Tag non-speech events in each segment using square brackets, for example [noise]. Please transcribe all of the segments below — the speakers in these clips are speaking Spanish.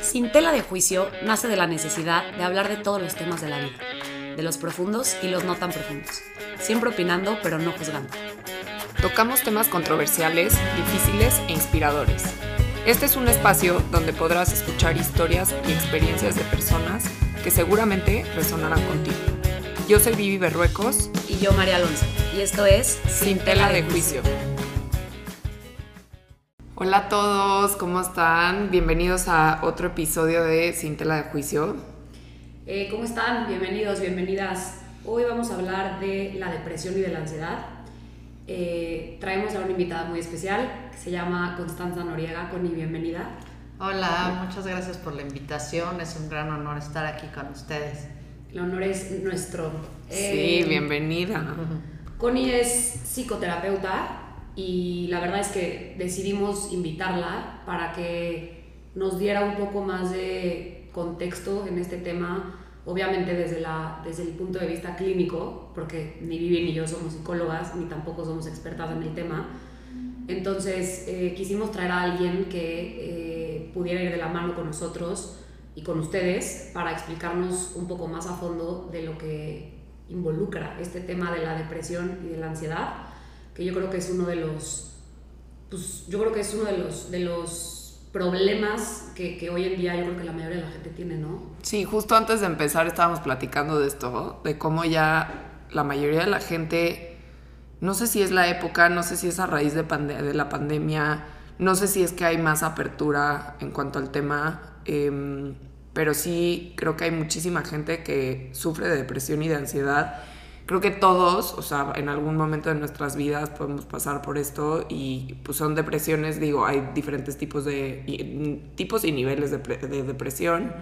Sin tela de juicio nace de la necesidad de hablar de todos los temas de la vida, de los profundos y los no tan profundos, siempre opinando pero no juzgando. Tocamos temas controversiales, difíciles e inspiradores. Este es un espacio donde podrás escuchar historias y experiencias de personas que seguramente resonarán contigo. Yo soy Vivi Berruecos Y yo, María Alonso, y esto es Sin tela de juicio. Hola a todos, ¿cómo están? Bienvenidos a otro episodio de Sin tela de juicio. Eh, ¿Cómo están? Bienvenidos, bienvenidas. Hoy vamos a hablar de la depresión y de la ansiedad. Eh, traemos a una invitada muy especial que se llama Constanza Noriega. Connie, bienvenida. Hola, muchas gracias por la invitación. Es un gran honor estar aquí con ustedes. El honor es nuestro. Sí, Eh, bienvenida. Connie es psicoterapeuta y la verdad es que decidimos invitarla para que nos diera un poco más de contexto en este tema, obviamente desde, la, desde el punto de vista clínico, porque ni Vivi ni yo somos psicólogas, ni tampoco somos expertas en el tema. Entonces eh, quisimos traer a alguien que eh, pudiera ir de la mano con nosotros y con ustedes para explicarnos un poco más a fondo de lo que involucra este tema de la depresión y de la ansiedad, que yo creo que es uno de los, pues yo creo que es uno de los, de los problemas que, que hoy en día yo creo que la mayoría de la gente tiene, ¿no? Sí, justo antes de empezar estábamos platicando de esto, de cómo ya la mayoría de la gente, no sé si es la época, no sé si es a raíz de, pande- de la pandemia, no sé si es que hay más apertura en cuanto al tema, em, pero sí creo que hay muchísima gente que sufre de depresión y de ansiedad. Creo que todos, o sea, en algún momento de nuestras vidas podemos pasar por esto y pues son depresiones, digo, hay diferentes tipos de y- tipos y niveles de, de depresión.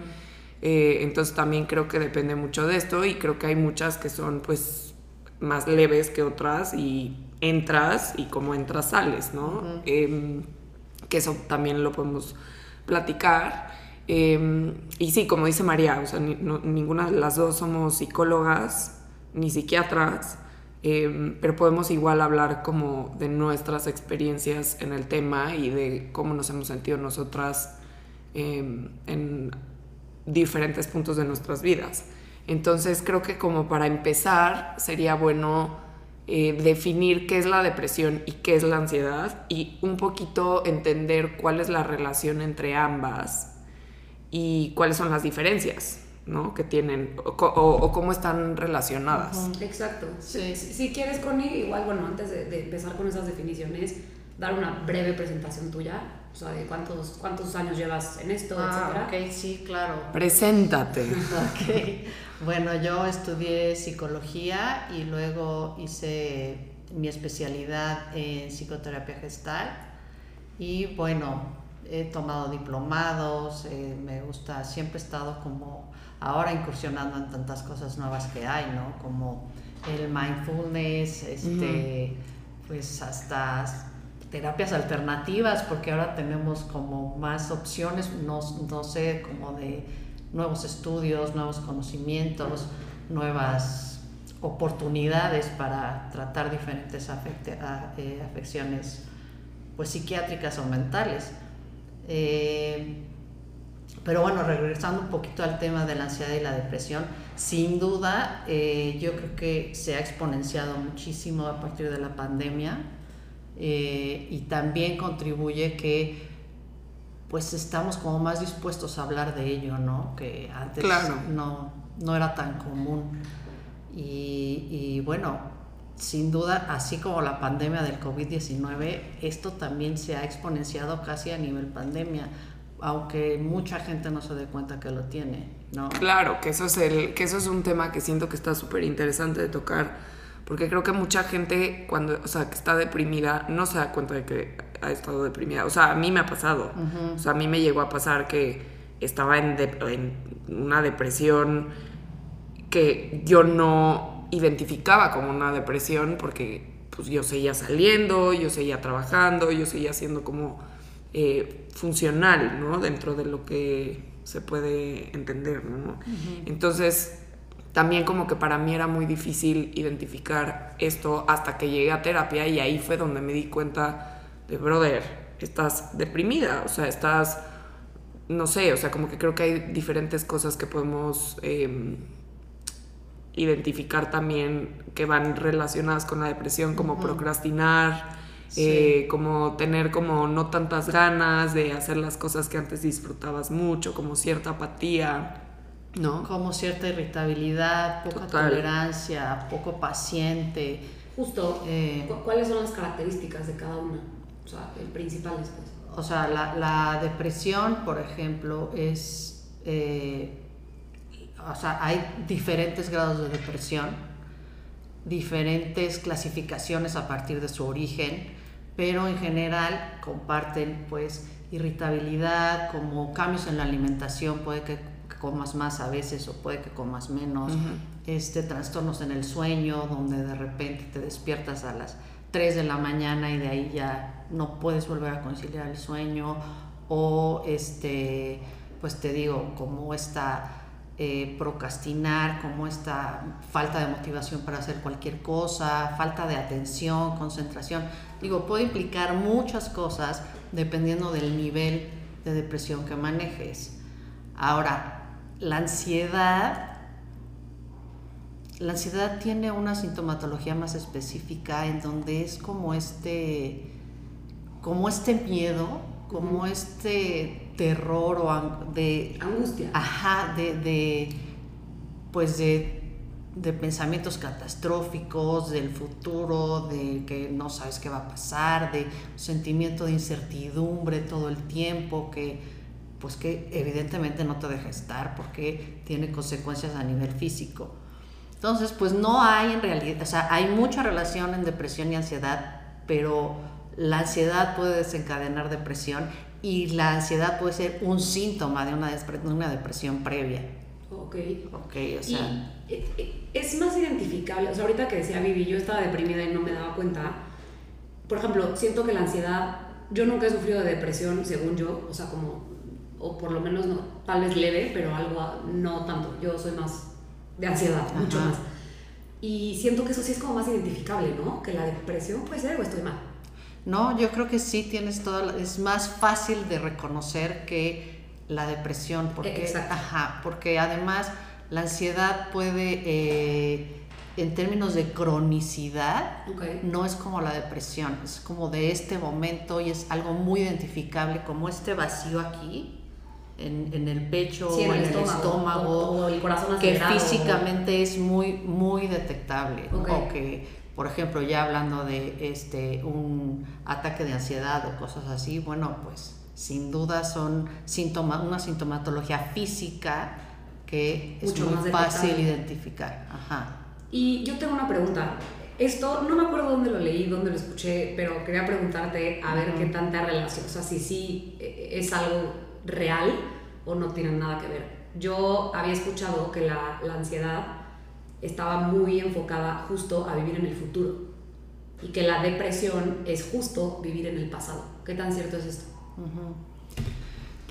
Eh, entonces también creo que depende mucho de esto y creo que hay muchas que son pues más leves que otras y entras y como entras sales, ¿no? Em, que eso también lo podemos platicar. Em, y sí, como dice María, o sea, ni- no- ninguna de las dos somos psicólogas ni psiquiatras, em, pero podemos igual hablar como de nuestras experiencias en el tema y de cómo nos hemos sentido nosotras em, en diferentes puntos de nuestras vidas. Entonces creo que como para empezar sería bueno eh, definir qué es la depresión y qué es la ansiedad y un poquito entender cuál es la relación entre ambas y cuáles son las diferencias ¿no? que tienen o, o- o cómo están relacionadas. Exacto. Sí. Si, si quieres, Connie, igual, bueno, antes de, de empezar con esas definiciones, dar una breve presentación tuya, o sea, de cuántos, cuántos años llevas en esto, etcétera. Ah, ok, sí, claro. Preséntate. [laughs] Ok. Bueno, yo estudié psicología y luego hice mi especialidad en psicoterapia gestal. Y bueno, he tomado diplomados, eh, me gusta, siempre he estado como ahora incursionando en tantas cosas nuevas que hay, ¿no? Como el mindfulness, este, pues hasta terapias alternativas, porque ahora tenemos como más opciones, no, no sé, como de nuevos estudios, nuevos conocimientos, nuevas oportunidades para tratar diferentes eh, afecciones pues psiquiátricas o mentales. Eh, pero bueno, regresando un poquito al tema de la ansiedad y la depresión, sin duda eh, yo creo que se ha exponenciado muchísimo a partir de la pandemia eh, y también contribuye que pues estamos como más dispuestos a hablar de ello, ¿no? Que antes Claro. no, no era tan común. Y, y bueno, sin duda, así como la pandemia del COVID-19, esto también se ha exponenciado casi a nivel pandemia, aunque mucha gente no se dé cuenta que lo tiene, ¿no? Claro, que eso es el, que eso es un tema que siento que está súper interesante de tocar, porque creo que mucha gente cuando, o sea, que está deprimida, no se da cuenta de que ha estado deprimida. O sea, a mí me ha pasado. O sea, a mí me llegó a pasar que estaba en, de- en una depresión que yo no identificaba como una depresión porque pues yo seguía saliendo, yo seguía trabajando, yo seguía siendo como eh, funcional, ¿no? Dentro de lo que se puede entender, ¿no? Entonces, también como que para mí era muy difícil identificar esto hasta que llegué a terapia y ahí fue donde me di cuenta de, brother, estás deprimida, o sea, estás no sé, o sea, como que creo que hay diferentes cosas que podemos em, identificar también que van relacionadas con la depresión, como procrastinar, eh, como tener como no tantas ganas de hacer las cosas que antes disfrutabas mucho, como cierta apatía, ¿no? Como cierta irritabilidad, poca tolerancia, poco paciente. Justo, eh, ¿cuáles son las características de cada una? O sea, el principal pues. O sea, la, depresión, por ejemplo, es... Eh, o sea, hay diferentes grados de depresión, diferentes clasificaciones a partir de su origen, pero en general comparten pues irritabilidad, como cambios en la alimentación, puede que, comas más a veces o puede que comas menos, este, trastornos en el sueño, donde de repente te despiertas a las 3 de la mañana y de ahí ya no puedes volver a conciliar el sueño, o este, pues te digo, como esta eh, procrastinar, como esta falta de motivación para hacer cualquier cosa, falta de atención, concentración. Digo, puede implicar muchas cosas dependiendo del nivel de depresión que manejes. Ahora, la ansiedad, la ansiedad tiene una sintomatología más específica en donde es como este, como este miedo, como este terror o de... Angustia. Ajá, de, pues de, pensamientos catastróficos, del futuro, de que no sabes qué va a pasar, de sentimiento de incertidumbre todo el tiempo, que pues que evidentemente no te deja estar porque tiene consecuencias a nivel físico. Entonces, pues no hay en realidad, o sea, hay mucha relación en depresión y ansiedad, pero la ansiedad puede desencadenar depresión y la ansiedad puede ser un síntoma de una, una depresión previa. Ok. Ok, o sea. Eh, eh, es más identificable. O sea, ahorita que decía Vivi, yo estaba deprimida y no me daba cuenta. Por ejemplo, siento que la ansiedad. Yo nunca he sufrido de depresión, según yo. O sea, como. O por lo menos no. Tal vez leve, pero algo. No tanto. Yo soy más de ansiedad, mucho más. Y siento que eso sí es como más identificable, ¿no? Que la depresión puede ser o estoy mal. No, yo creo que sí tienes todo, es más fácil de reconocer que la depresión, porque, ajá, porque además la ansiedad puede, eh, en términos de cronicidad, no es como la depresión, es como de este momento y es algo muy identificable, como este vacío aquí, en, el pecho o en el estómago, el corazón que físicamente es muy, muy detectable. O que por ejemplo, ya hablando de este, un ataque de ansiedad o cosas así, bueno, pues sin duda son síntomas, una sintomatología física que es muy fácil identificar. Ajá. Y yo tengo una pregunta. Esto, no me acuerdo dónde lo leí, dónde lo escuché, pero quería preguntarte a ver qué tanta relación, o sea, si sí eh, es algo real o no tiene nada que ver. Yo había escuchado que la, la ansiedad estaba muy enfocada justo a vivir en el futuro y que la depresión es justo vivir en el pasado. ¿Qué tan cierto es esto?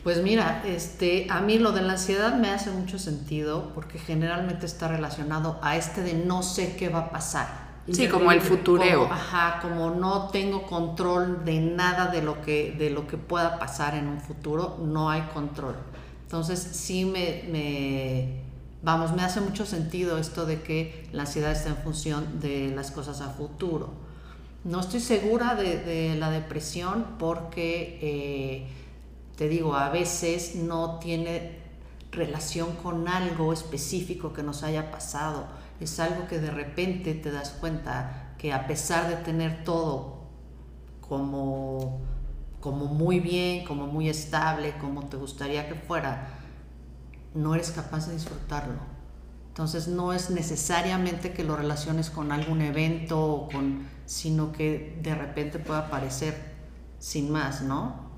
Pues mira, este, a mí lo de la ansiedad me hace mucho sentido porque generalmente está relacionado a este de no sé qué va a pasar. Sí, como el futureo. ajá, como no tengo control de nada de lo que de lo que pueda pasar en un futuro, no hay control. Entonces sí me vamos, me hace mucho sentido esto de que la ansiedad está en función de las cosas a futuro. No estoy segura de, la depresión porque, eh, te digo, a veces no tiene relación con algo específico que nos haya pasado. Es algo que de repente te das cuenta que a pesar de tener todo como, como muy bien, como muy estable, como te gustaría que fuera, no eres capaz de disfrutarlo. Entonces no es necesariamente que lo relaciones con algún evento o con, sino que de repente pueda aparecer sin más, ¿no?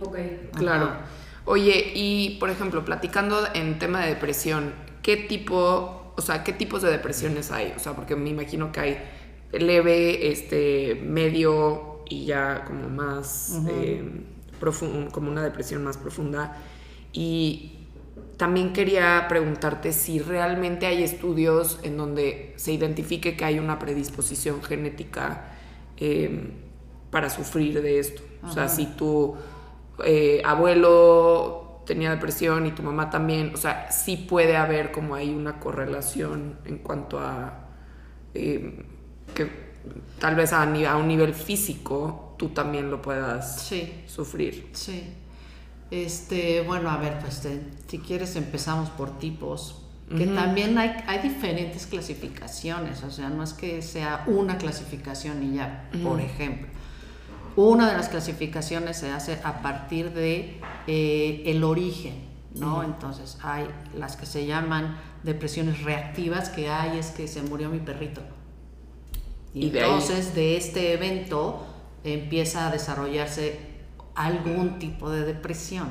Ok. Claro. Oye, y por ejemplo, platicando en tema de depresión, ¿qué tipo, o sea, qué tipos de depresiones hay? O sea, porque me imagino que hay leve, este, medio y ya como más eh, profundo, como una depresión más profunda. Y también quería preguntarte si realmente hay estudios en donde se identifique que hay una predisposición genética em, para sufrir de esto. O sea, si tu eh, abuelo tenía depresión y tu mamá también, o sea, sí puede haber como ahí una correlación en cuanto a eh, que tal vez a, a, un nivel físico tú también lo puedas sí. sufrir. Sí. Este, bueno, a ver, pues si quieres empezamos por tipos, que también hay, hay diferentes clasificaciones, o sea, no es que sea una clasificación y ya, por ejemplo. Una de las clasificaciones se hace a partir de eh, el origen, ¿no? Entonces hay las que se llaman depresiones reactivas, que hay es que se murió mi perrito. Y, entonces de, este evento empieza a desarrollarse algún tipo de depresión.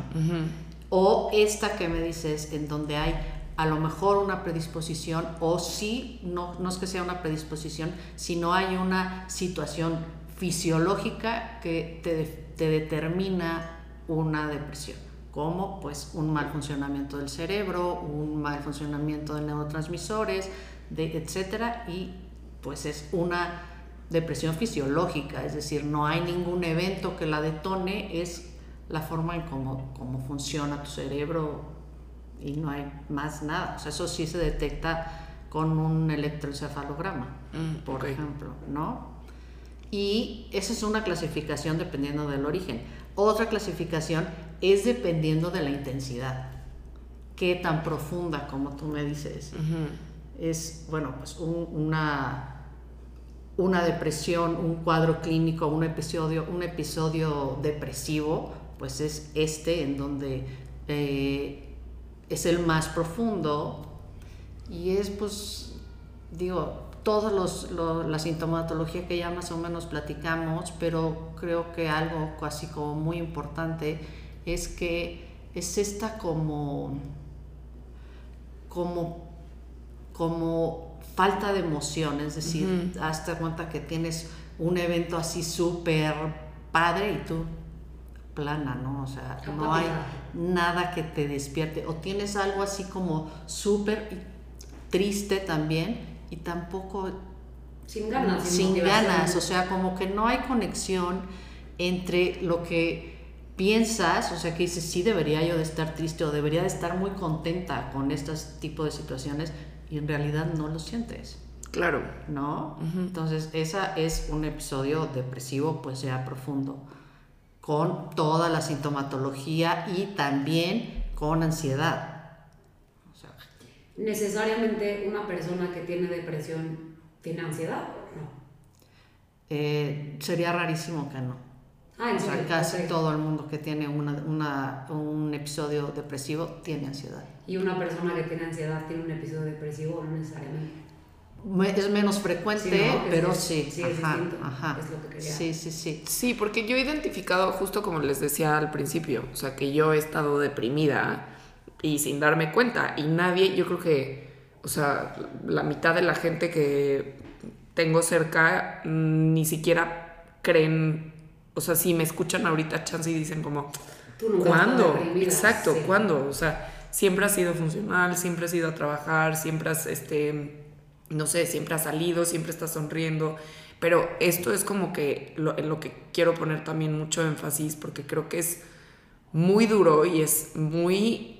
O esta que me dices, en donde hay a lo mejor una predisposición, o sí, no, no es que sea una predisposición, sino hay una situación fisiológica que te, determina una depresión, como pues un mal funcionamiento del cerebro, un mal funcionamiento de neurotransmisores, de, etcétera, y pues es una depresión fisiológica, es decir, no hay ningún evento que la detone, es la forma en cómo, cómo funciona tu cerebro y no hay más nada. O sea, eso sí se detecta con un electroencefalograma, mm, por ejemplo, ¿no? Y esa es una clasificación dependiendo del origen. Otra clasificación es dependiendo de la intensidad. Qué tan profunda, como tú me dices. Es, bueno, pues una, una depresión, un cuadro clínico, un episodio, un episodio depresivo, pues es este en donde eh, es el más profundo y es, pues, digo, toda la sintomatología que ya más o menos platicamos, pero creo que algo así como muy importante es que es esta como, como, como falta de emoción, es decir, hasta cuenta que tienes un evento así súper padre y tú plana, ¿no? O sea, no hay nada que te despierte. O tienes algo así como súper triste también y tampoco sin ganas, sin, ganas, o sea, como que no hay conexión entre lo que piensas, o sea, que dices, sí debería yo de estar triste o debería de estar muy contenta con estos tipos de situaciones y en realidad no lo sientes. Claro. ¿No? Entonces, esa es un episodio depresivo, pues ya profundo, con toda la sintomatología y también con ansiedad necesariamente una persona que tiene depresión tiene ansiedad no? Eh, sería rarísimo que no. Ah, o sea, casi todo el mundo que tiene una, una, un episodio depresivo tiene ansiedad. ¿Y una persona que tiene ansiedad tiene un episodio depresivo no necesariamente? Es menos frecuente, pero sí. Sí, es ajá, Ajá. Es lo que quería. Sí, sí, sí. Sí, porque yo he identificado, justo como les decía al principio, o sea, que yo he estado deprimida y sin darme cuenta. Y nadie, yo creo que, o sea, la mitad de la gente que tengo cerca mm, ni siquiera creen, o sea, si me escuchan ahorita chance y dicen como, ¿cuándo? Exacto, ¿cuándo? O sea, siempre has sido funcional, siempre has ido a trabajar, siempre has, este, no sé, siempre has salido, siempre estás sonriendo. Pero esto es como que lo, en lo que quiero poner también mucho énfasis porque creo que es muy duro y es muy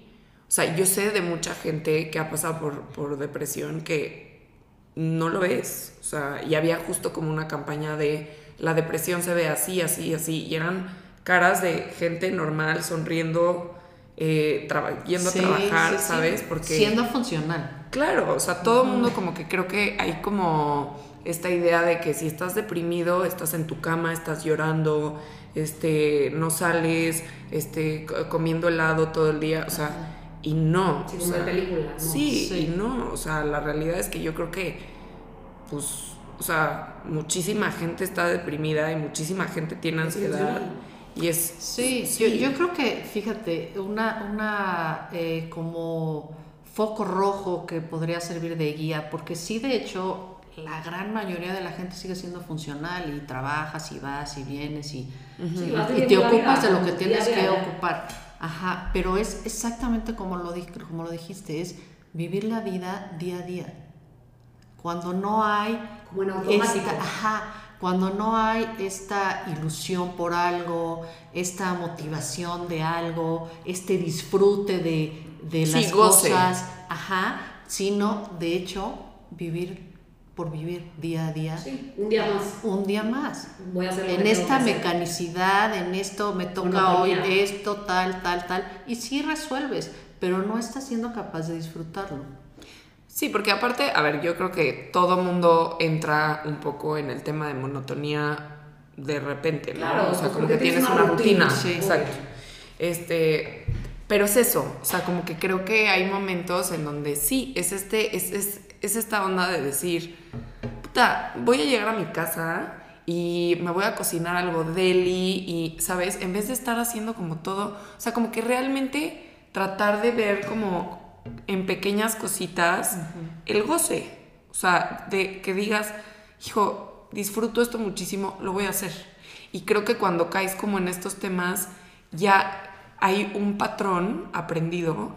o sea, yo sé de mucha gente que ha pasado por, por depresión que no lo ves. O sea, y había justo como una campaña de la depresión se ve así, así, así. Y eran caras de gente normal sonriendo, eh, yendo a trabajar, ¿sabes? Porque, Siendo funcional. Claro, o sea, todo el mundo como que creo que hay como esta idea de que si estás deprimido, estás en tu cama, estás llorando, este, no sales, este, comiendo helado todo el día, o sea, y no. Sí, o película, ¿no? Sí, y no. O sea, la realidad es que yo creo que, pues, o sea, muchísima gente está deprimida y muchísima gente tiene ansiedad. Y es. Sí, Yo, creo que, fíjate, una, una eh, como foco rojo que podría servir de guía, porque sí, de hecho, la gran mayoría de la gente sigue siendo funcional y trabajas y vas y vienes y, y te ocupas de lo que tienes que ocupar Ajá, pero es exactamente como lo, como lo dijiste, es vivir la vida día a día. Cuando no hay... Como en automático. ajá, cuando no hay esta ilusión por algo, esta motivación de algo, este disfrute de, de las cosas, ajá, sino de hecho vivir por vivir día a día, Sí, un día más. un día más. Voy a hacer En esta mecanicidad, en esto me toca hoy esto, tal, tal, tal, y sí resuelves, pero no estás siendo capaz de disfrutarlo. Sí, porque aparte, a ver, yo creo que todo mundo entra un poco en el tema de monotonía de repente, ¿no? Claro, o sea, pues como que tienes una una rutina. rutina, sí. Exacto. Este, pero es eso, o sea, como que creo que hay momentos en donde sí, es este, es, es, es esta onda de decir, puta, voy a llegar a mi casa y me voy a cocinar algo deli y, ¿sabes? En vez de estar haciendo como todo, o sea, como que realmente tratar de ver como en pequeñas cositas el goce, o sea, de que digas, hijo, disfruto esto muchísimo, lo voy a hacer. Y creo que cuando caes como en estos temas, ya hay un patrón aprendido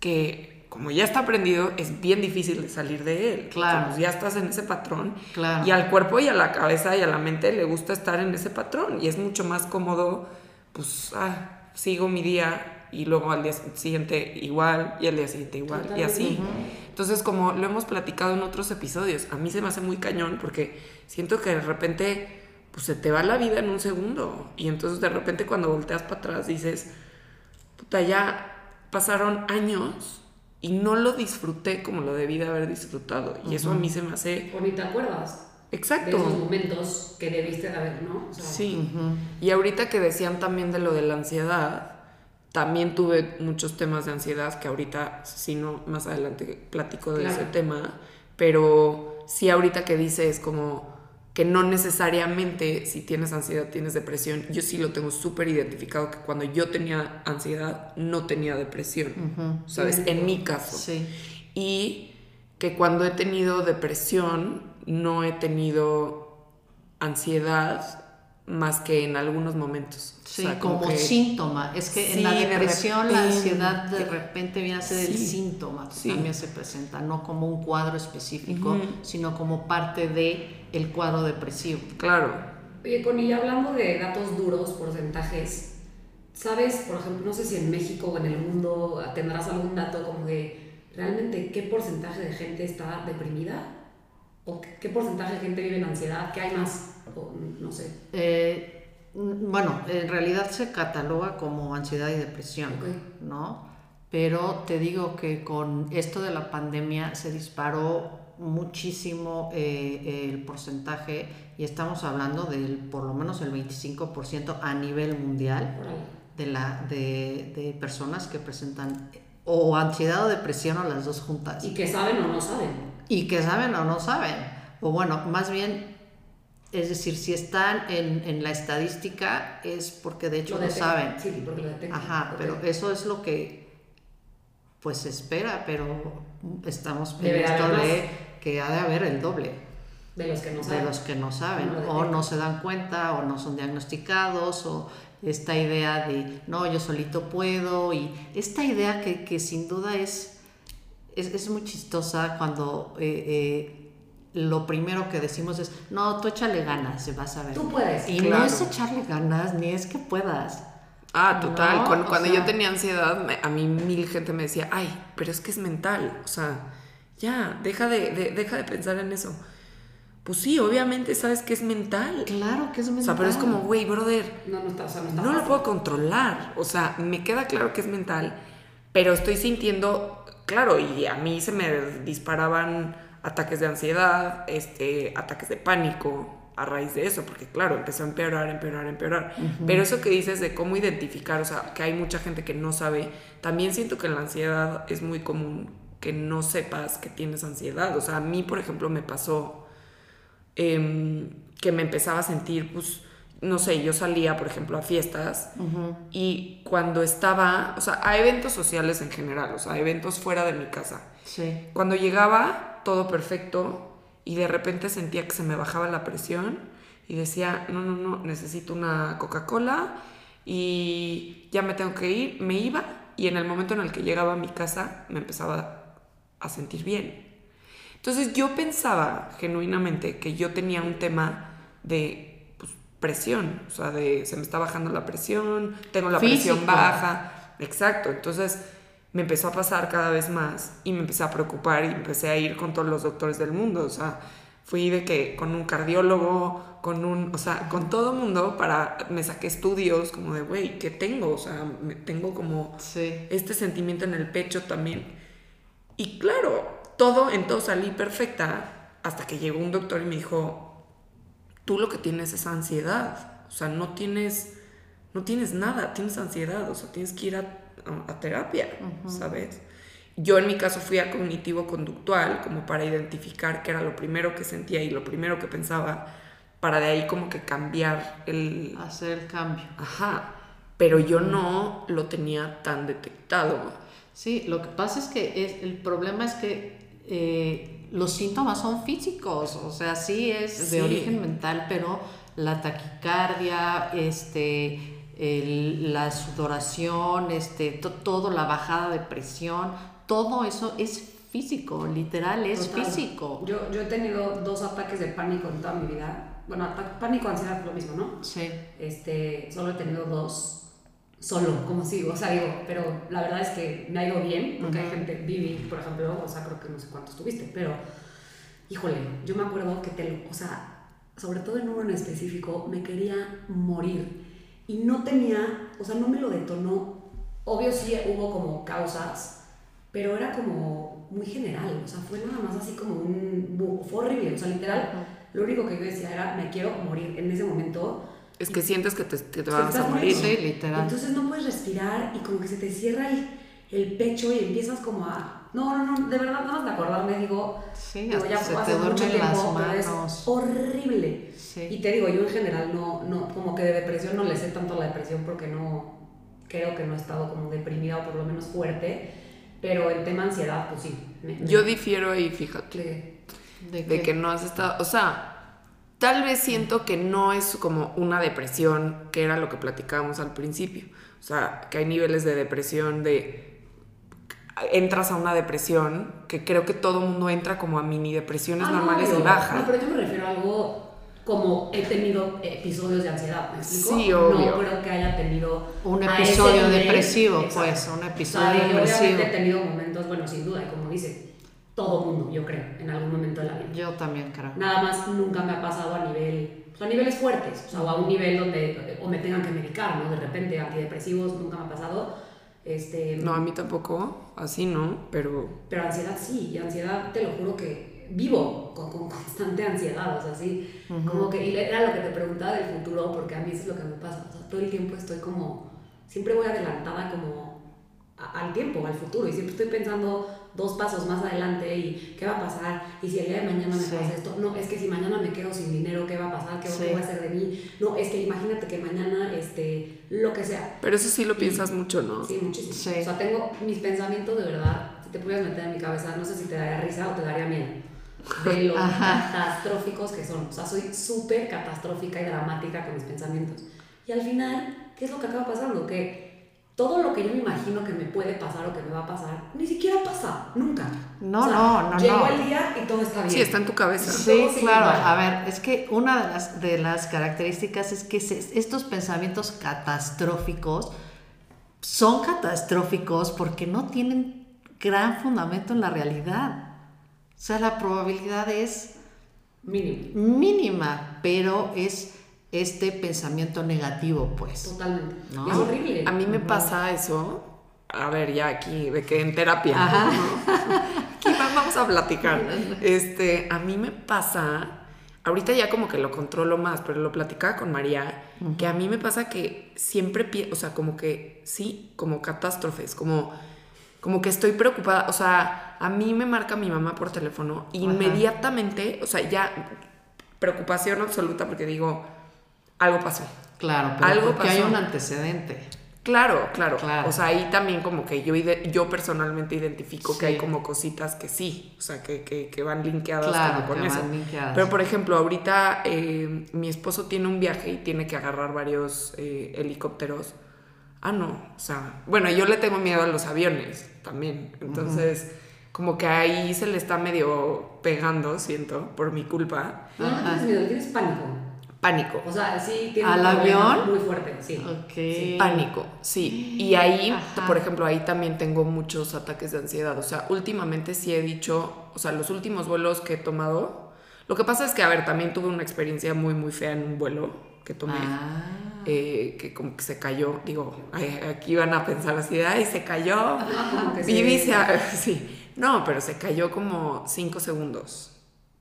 que como ya está aprendido, es bien difícil de salir de él. Claro. Como ya estás en ese patrón. Claro. Y al cuerpo y a la cabeza y a la mente le gusta estar en ese patrón. Y es mucho más cómodo, pues, ah, sigo mi día y luego al día siguiente igual y al día siguiente igual y así. Entonces, como lo hemos platicado en otros episodios, a mí se me hace muy cañón porque siento que de repente, pues, se te va la vida en un segundo. Y entonces de repente cuando volteas para atrás dices, puta, ya pasaron años y no lo disfruté como lo debí de haber disfrutado. Y eso a mí se me hace... O ni te acuerdas de Exacto. esos momentos que debiste de haber, ¿no? O sea, Sí. Y ahorita que decían también de lo de la ansiedad, también tuve muchos temas de ansiedad que ahorita, si no, más adelante platico de Claro. ese tema, pero sí ahorita que dices como que no necesariamente si tienes ansiedad tienes depresión, yo sí lo tengo súper identificado que cuando yo tenía ansiedad no tenía depresión, ¿sabes? En mi caso. Sí. Y que cuando he tenido depresión no he tenido ansiedad más que en algunos momentos. O Sí, sea, como, que- síntoma. Es que en la Sí, de depresión la repente. ansiedad de repente viene a ser el Sí. síntoma que Sí. también se presenta, no como un cuadro específico, Ujú. sino como parte de el cuadro depresivo. Claro. Oye, Connie, hablando de datos duros, porcentajes, ¿sabes, por ejemplo, no sé si en México o en el mundo tendrás algún dato como de realmente qué porcentaje de gente está deprimida? ¿O qué- qué porcentaje de gente vive en ansiedad? ¿Qué hay más? O, no sé. Eh, bueno, en realidad se cataloga como ansiedad y depresión. ¿no? Pero te digo que con esto de la pandemia se disparó muchísimo eh, el porcentaje y estamos hablando del por lo menos el 25% a nivel mundial de, la, de, de personas que presentan o ansiedad o depresión o las dos juntas. Y que saben o no saben. Y que saben o no saben. O bueno, más bien, es decir, si están en, en la estadística es porque de hecho lo, detectan. saben. Sí, porque lo detectan. Ajá, pero eso es lo que pues se espera, pero estamos en esto de que ha de haber el doble De los que no de saben. los que no saben No o no se dan cuenta o no son diagnosticados o esta idea de no, yo solito puedo y esta idea que, que sin duda es, es, es muy chistosa cuando eh, eh, lo primero que decimos es no, tú échale ganas, se vas a ver. Tú puedes. Y Claro. no es echarle ganas ni es que puedas. Ah, total. No, cuando o cuando sea- yo tenía ansiedad, me- a mí mil gente me decía, ay, pero es que es mental. O sea, ya, deja de, de- deja de pensar en eso. Pues sí, obviamente sabes que es mental. Claro que es O mental. sea, pero es como, güey, brother, No, no está, o sea, no está no lo puedo controlar. O sea, me queda claro que es mental, pero estoy sintiendo, claro, y a mí se me disparaban ataques de ansiedad, este, ataques de pánico a raíz de eso, porque claro, empezó a empeorar, empeorar, empeorar. Pero eso que dices de cómo identificar, o sea, que hay mucha gente que no sabe, también siento que en la ansiedad es muy común que no sepas que tienes ansiedad. O sea, a mí, por ejemplo, me pasó em, que me empezaba a sentir, pues, no sé, yo salía, por ejemplo, a fiestas y cuando estaba, o sea, a eventos sociales en general, o sea, a eventos fuera de mi casa. Sí. Cuando llegaba, todo perfecto y de repente sentía que se me bajaba la presión y decía, no, no, no, necesito una Coca-Cola y ya me tengo que ir, me iba y en el momento en el que llegaba a mi casa me empezaba a sentir bien. Entonces yo pensaba genuinamente que yo tenía un tema de pues, presión, o sea, de se me está bajando la presión, tengo la Físico. presión baja, exacto, entonces me empezó a pasar cada vez más y me empecé a preocupar y empecé a ir con todos los doctores del mundo, o sea, fui de que con un cardiólogo, con un, o sea, con todo mundo para, me saqué estudios como de, güey, ¿qué tengo? O sea, me, tengo como Sí. este sentimiento en el pecho también. Y claro, todo, en todo salí perfecta hasta que llegó un doctor y me dijo, tú lo que tienes es ansiedad, o sea, no tienes, no tienes nada, tienes ansiedad, o sea, tienes que ir a, a- a terapia, ¿sabes? Yo en mi caso fui a cognitivo-conductual como para identificar qué era lo primero que sentía y lo primero que pensaba, para de ahí como que cambiar el, Hacer el cambio. Ajá, pero yo no lo tenía tan detectado. Sí, lo que pasa es que es, el problema es que eh, los síntomas son físicos, o sea, sí es de origen mental, pero la taquicardia, este, el- la sudoración, este, to- todo, la bajada de presión, todo eso es físico, literal, es Total. físico. Yo, yo he tenido dos ataques de pánico en toda mi vida. Bueno, pánico, ansiedad, lo mismo, ¿no? Sí, Este, solo he tenido dos. Solo, como sigo, o sea, digo, pero la verdad es que me ha ido bien, porque hay Ujú. gente, Vivi, por ejemplo, o sea, creo que no sé cuántos tuviste, pero, híjole, yo me acuerdo que te, o sea, sobre todo en uno en específico, me quería morir y no tenía, o sea, no me lo detonó. Obvio sí hubo como causas, pero era como muy general, o sea, fue nada más así como un, fue horrible, o sea, literal, lo único que yo decía era, me quiero morir en ese momento. Es que sientes que te, que te vas a morir. literal. Entonces no puedes respirar y como que se te cierra el, el pecho y empiezas como a... No, no, no, de verdad, nada más de acordarme digo... Sí, digo, ya se fue te hace mucho duermen las tiempo, pero es manos. horrible. Sí. Y te digo, yo en general no, no, como que de depresión no le sé tanto a la depresión porque no, creo que no he estado como deprimida o por lo menos fuerte, pero el tema ansiedad, pues sí. me- me- Yo difiero ahí, fíjate, ¿De de que no has estado, o sea, tal vez siento que no es como una depresión, que era lo que platicábamos al principio. O sea, que hay niveles de depresión de entras a una depresión, que creo que todo mundo entra como a mini depresiones Ah, no, normales y pero- bajas. No, pero yo me refiero a algo como he tenido episodios de ansiedad, ¿me explico? Sí, obvio. No creo que haya tenido Un episodio nivel. depresivo, Exacto. pues, un O episodio sea, yo depresivo. obviamente he tenido momentos, bueno, sin duda, y como dice, todo mundo, yo creo, en algún momento de la vida. Yo también creo. Nada más nunca me ha pasado a nivel, o sea, a niveles fuertes, o sea, o a un nivel donde o me tengan que medicar, ¿no? De repente antidepresivos nunca me ha pasado. Este, No, a mí tampoco, así no, pero Pero ansiedad sí, y ansiedad te lo juro que vivo con, con constante ansiedad, o sea, sí, como que, y era lo que te preguntaba del futuro, porque a mí eso es lo que me pasa, o sea, todo el tiempo estoy como, siempre voy adelantada como a- al tiempo, al futuro, y siempre estoy pensando dos pasos más adelante y qué va a pasar, y si el día de mañana me Sí. pasa esto, no, es que si mañana me quedo sin dinero, ¿qué va a pasar? ¿Qué, Sí. qué voy a hacer de mí? No, es que imagínate que mañana, este, lo que sea, pero eso sí lo piensas mucho, ¿no? Sí, muchísimo. Sí. O sea, tengo mis pensamientos de verdad, si te pudieras meter en mi cabeza, no sé si te daría risa o te daría miedo. De lo [laughs] Ajá. catastróficos que son. O sea, soy súper catastrófica y dramática con mis pensamientos. Y al final, ¿qué es lo que acaba pasando? Que todo lo que yo me imagino que me puede pasar o que me va a pasar, ni siquiera pasa, nunca. No, O sea, no, no, Llegó no. el día y todo está bien. Sí, está en tu cabeza. Sí, claro. igual. A ver, es que una de las, de las características es que se- estos pensamientos catastróficos son catastróficos porque no tienen gran fundamento en la realidad. O sea, la probabilidad es Mínimo, mínima, pero es este pensamiento negativo, pues. totalmente. No. Es horrible. A mí me pasa eso, a ver, ya aquí, de que en terapia. Ajá. [laughs] Aquí va- vamos a platicar. Este, a mí me pasa, ahorita ya como que lo controlo más, pero lo platicaba con María, que a mí me pasa que siempre, o sea, como que sí, como catástrofes, como, como que estoy preocupada, o sea, a mí me marca mi mamá por teléfono, inmediatamente, o sea, ya preocupación absoluta porque digo, algo pasó. Claro, pero Algo porque hay un antecedente. Claro, claro, Claro. O sea, ahí también como que yo, ide- yo personalmente identifico Sí. que hay como cositas que sí, o sea, que, que, que van linkeadas Claro, como con que eso. van linkeadas. Pero por ejemplo, ahorita eh, mi esposo tiene un viaje y tiene que agarrar varios eh, helicópteros. Ah, no, o sea, bueno, yo le tengo miedo a los aviones también. Entonces, como que ahí se le está medio pegando, siento, por mi culpa. No, no tienes miedo, tienes pánico. Pánico. O sea, sí tiene ¿Al un avión? muy fuerte, sí. Ok. Sí. Pánico, sí. Y ahí, Ajá. por ejemplo, ahí también tengo muchos ataques de ansiedad. O sea, últimamente sí he dicho, o sea, los últimos vuelos que he tomado, lo que pasa es que, a ver, también tuve una experiencia muy, muy fea en un vuelo que tomé. Ah. eh, que como que se cayó, digo, ay, aquí van a pensar así, ay, se cayó. Como que Vivi sí. se, [laughs] sí, no, pero se cayó como cinco segundos,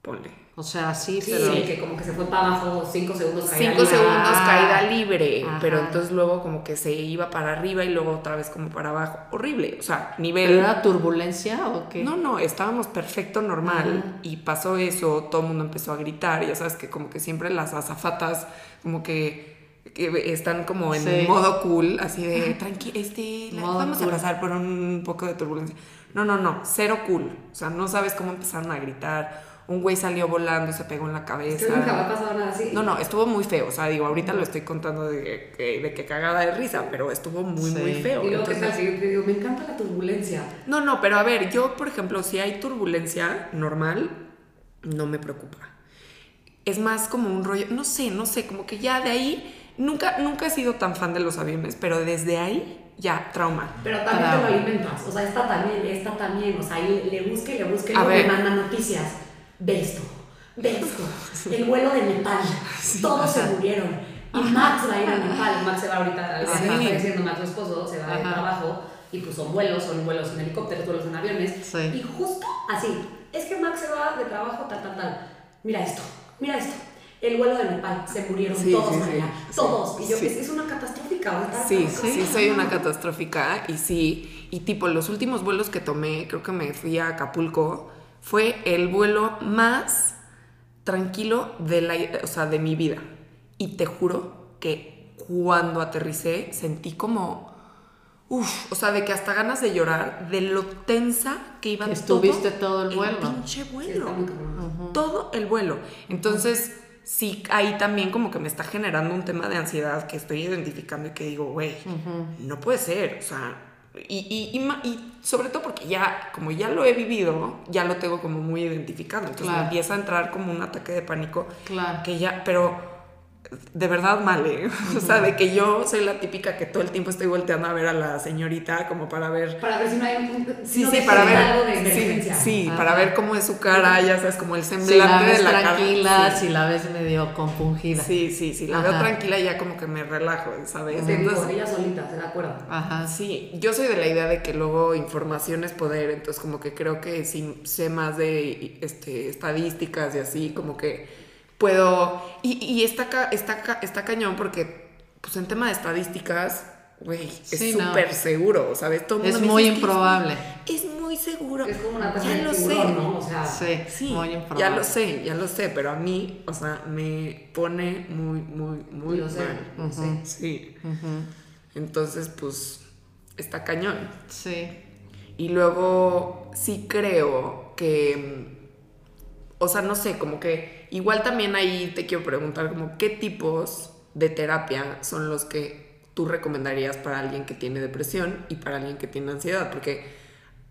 ponle. O sea, sí, Sí, pero. que como que se fue para abajo cinco segundos. caída Cinco libre. segundos Ah. caída libre, Ajá. pero entonces luego como que se iba para arriba y luego otra vez como para abajo. Horrible, o sea, nivel... ¿Pero era turbulencia o qué? No, no, estábamos perfecto, normal, Ajá. y pasó eso, todo el mundo empezó a gritar, ya sabes que como que siempre las azafatas como que, que están como en Sí. modo cool, así de, tranqui, este, la- vamos cool. a pasar por un poco de turbulencia. No, no, no, cero cool, o sea, no sabes cómo empezaron a gritar, un güey salió volando, se pegó en la Es cabeza. que nunca me ha pasado nada así. No, no, estuvo muy feo. O sea, digo, ahorita lo estoy contando de que, de que cagada de risa, pero estuvo muy, Sí. muy feo. Y luego, ¿qué Entonces- tal? Que yo te digo, me encanta la turbulencia. no, no, pero a ver, yo, por ejemplo, si hay turbulencia normal, no me preocupa. Es más como un rollo, no sé, no sé, como que ya de ahí, nunca, nunca he sido tan fan de los aviones, pero desde ahí, ya, trauma. Pero también Bravo. te lo alimentas. O sea, esta también, esta también. O sea, y le busque y le busque. A luego ver. me mandan noticias. De esto, de esto. El vuelo de Nepal. Todos se murieron. Y Max va a ir a Nepal. Max se va ahorita, Ajá. está Max, su esposo, se va de trabajo. Y pues son vuelos, son vuelos en helicópteros, vuelos en aviones. Sí. Y justo así. Es que Max se va de trabajo, tal, tal, tal. Mira esto, mira esto. El vuelo de Nepal, se murieron Sí, todos sí, sí. allá. Todos. Y yo, Sí. es, es una catastrófica. Sí, sí, soy una catastrófica y sí, y tipo los últimos vuelos que tomé, creo que me fui a Acapulco, fue el vuelo más tranquilo de la, o sea, de mi vida. Y te juro que cuando aterricé sentí como Uf, o sea, de que hasta ganas de llorar, de lo tensa que iba Que estuviste todo, todo el vuelo. pinche Sí, vuelo. Todo el vuelo. Entonces, sí, ahí también como que me está generando un tema de ansiedad que estoy identificando y que digo, güey, no puede ser. O sea, y, y, y y sobre todo porque ya, como ya lo he vivido, ya lo tengo como muy identificado. Entonces Claro. me empieza a entrar como un ataque de pánico Claro. que ya, pero de verdad mal, ¿eh? [laughs] O sea, de que yo soy la típica que todo el tiempo estoy volteando a ver a la señorita como para ver. Para ver si no hay un. Sí, no sí, para algo de ver. Sí, sí, para ver cómo es su cara, ya sabes, como el semblante Si la ves de la tranquila, cara. si la ves medio compungida. Sí, sí, sí, la veo tranquila ya como que me relajo, ¿sabes? Te digo, Entonces, ella solita, se da acuerdo. Ajá. Sí, yo soy de la idea de que luego información es poder, entonces como que creo que si sé más de este, estadísticas y así, como que puedo... Y, y está, ca- está, ca- está cañón porque, pues en tema de estadísticas, güey, es Sí, no. súper seguro, ¿sabes? Todo Es muy dice, "Es que improbable". Es muy, es muy seguro. Es como una ya cosa lo sé. ¿no? O sea, Sí, Sí, muy improbable. ya lo sé, ya lo sé, pero a mí, o sea, me pone muy, muy, muy lo sé, mal. lo sé. Sí. Entonces, pues, está cañón. Sí. Y luego sí creo que, o sea, no sé, como que igual también ahí te quiero preguntar como qué tipos de terapia son los que tú recomendarías para alguien que tiene depresión y para alguien que tiene ansiedad, porque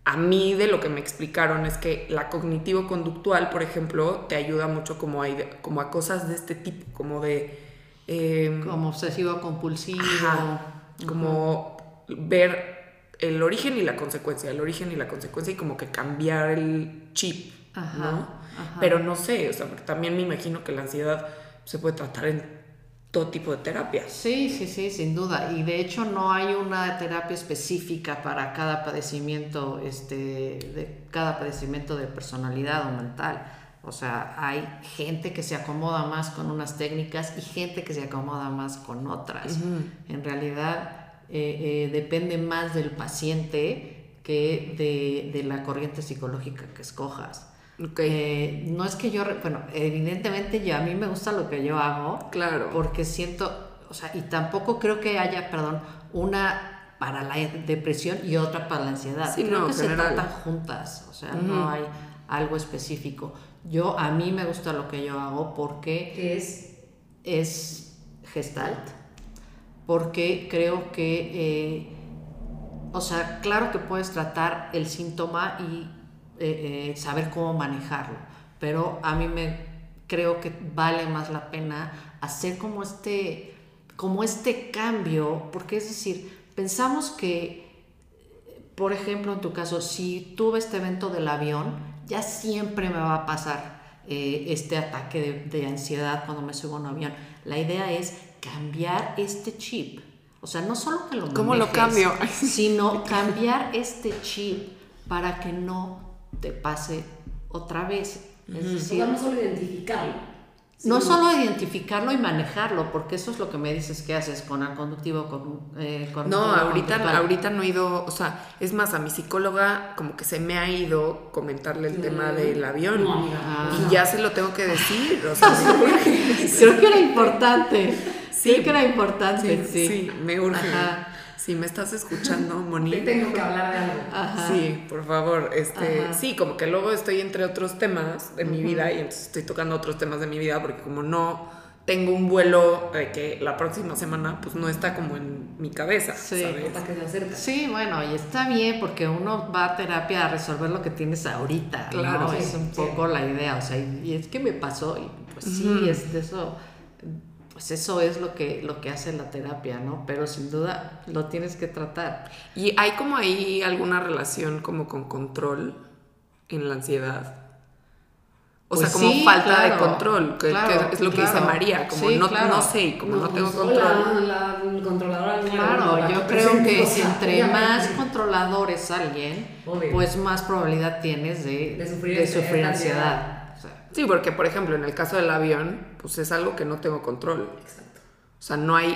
a mí de lo que me explicaron es que la cognitivo-conductual, por ejemplo, te ayuda mucho como a, ide- como a cosas de este tipo, como de... em, Como obsesivo compulsivo. Ajá, como ver el origen y la consecuencia, el origen y la consecuencia y como que cambiar el chip, Ajá, ¿no? Ajá. Pero no sé, o sea, porque también me imagino que la ansiedad se puede tratar en todo tipo de terapias. Sí, sí, sí, sin duda. Y de hecho no hay una terapia específica para cada padecimiento, este, de cada padecimiento de personalidad o mental. O sea, hay gente que se acomoda más con unas técnicas y gente que se acomoda más con otras. En realidad eh, eh, depende más del paciente que de, de la corriente psicológica que escojas. Eh, no es que yo, bueno, evidentemente yo, a mí me gusta lo que yo hago, claro. porque siento, o sea, y tampoco creo que haya, perdón, una para la depresión y otra para la ansiedad. Sí, creo no, que general. se tratan juntas, o sea, no hay algo específico. Yo, a mí me gusta lo que yo hago porque que es. es gestalt, porque creo que, eh, o sea, claro que puedes tratar el síntoma y eh, eh, saber cómo manejarlo, pero a mí me creo que vale más la pena hacer como este, como este cambio, porque es decir, pensamos que, por ejemplo, en tu caso, si tuve este evento del avión, ya siempre me va a pasar eh, este ataque de, de ansiedad cuando me subo a un avión. La idea es cambiar este chip. O sea, no solo que lo ¿Cómo lo manejes, cambio? sino [laughs] cambiar este chip para que no te pase otra vez. Es O decir, sea, no solo identificarlo. no solo identificarlo y manejarlo, porque eso es lo que me dices que haces con el conductivo, con, eh, con- No, ahorita, ahorita no he ido, o sea, es más, a mi psicóloga como que se me ha ido comentarle el tema del avión. No, amiga. Y ya se lo tengo que decir, o sea, [laughs] Creo que era importante. Sí. Creo que era importante, sí, sí. sí, me urge. Ajá. Si me estás escuchando, Te Moni. tengo que hablar de algo. Ajá. Sí, por favor, este, Ajá. sí, como que luego estoy entre otros temas de mi vida y entonces estoy tocando otros temas de mi vida porque como no tengo un vuelo eh, que la próxima semana pues no está como en mi cabeza, Sí. ¿sabes? Hasta que se acerca. Sí, bueno, y está bien porque uno va a terapia a resolver lo que tienes ahorita. Claro. ¿no? Sí, es un sí. poco la idea. O sea, y, y es que me pasó, y pues sí, es de eso. Pues eso es lo que, lo que hace la terapia, ¿no? Pero sin duda lo tienes que tratar. Y hay como ahí alguna relación como con control en la ansiedad. O Pues sea, como sí, falta de control, que, claro, que es lo que dice. María, como Sí, no, claro. no sé, y como no, tengo pues, control. hola, la controladora. no, Claro, la yo creo que o sea, entre más controlador es alguien, Obvio. pues más probabilidad tienes de, De sufrir de esta sufrir ansiedad. ansiedad. Sí, porque por ejemplo, en el caso del avión, pues es algo que no tengo control. Exacto. O sea, no hay,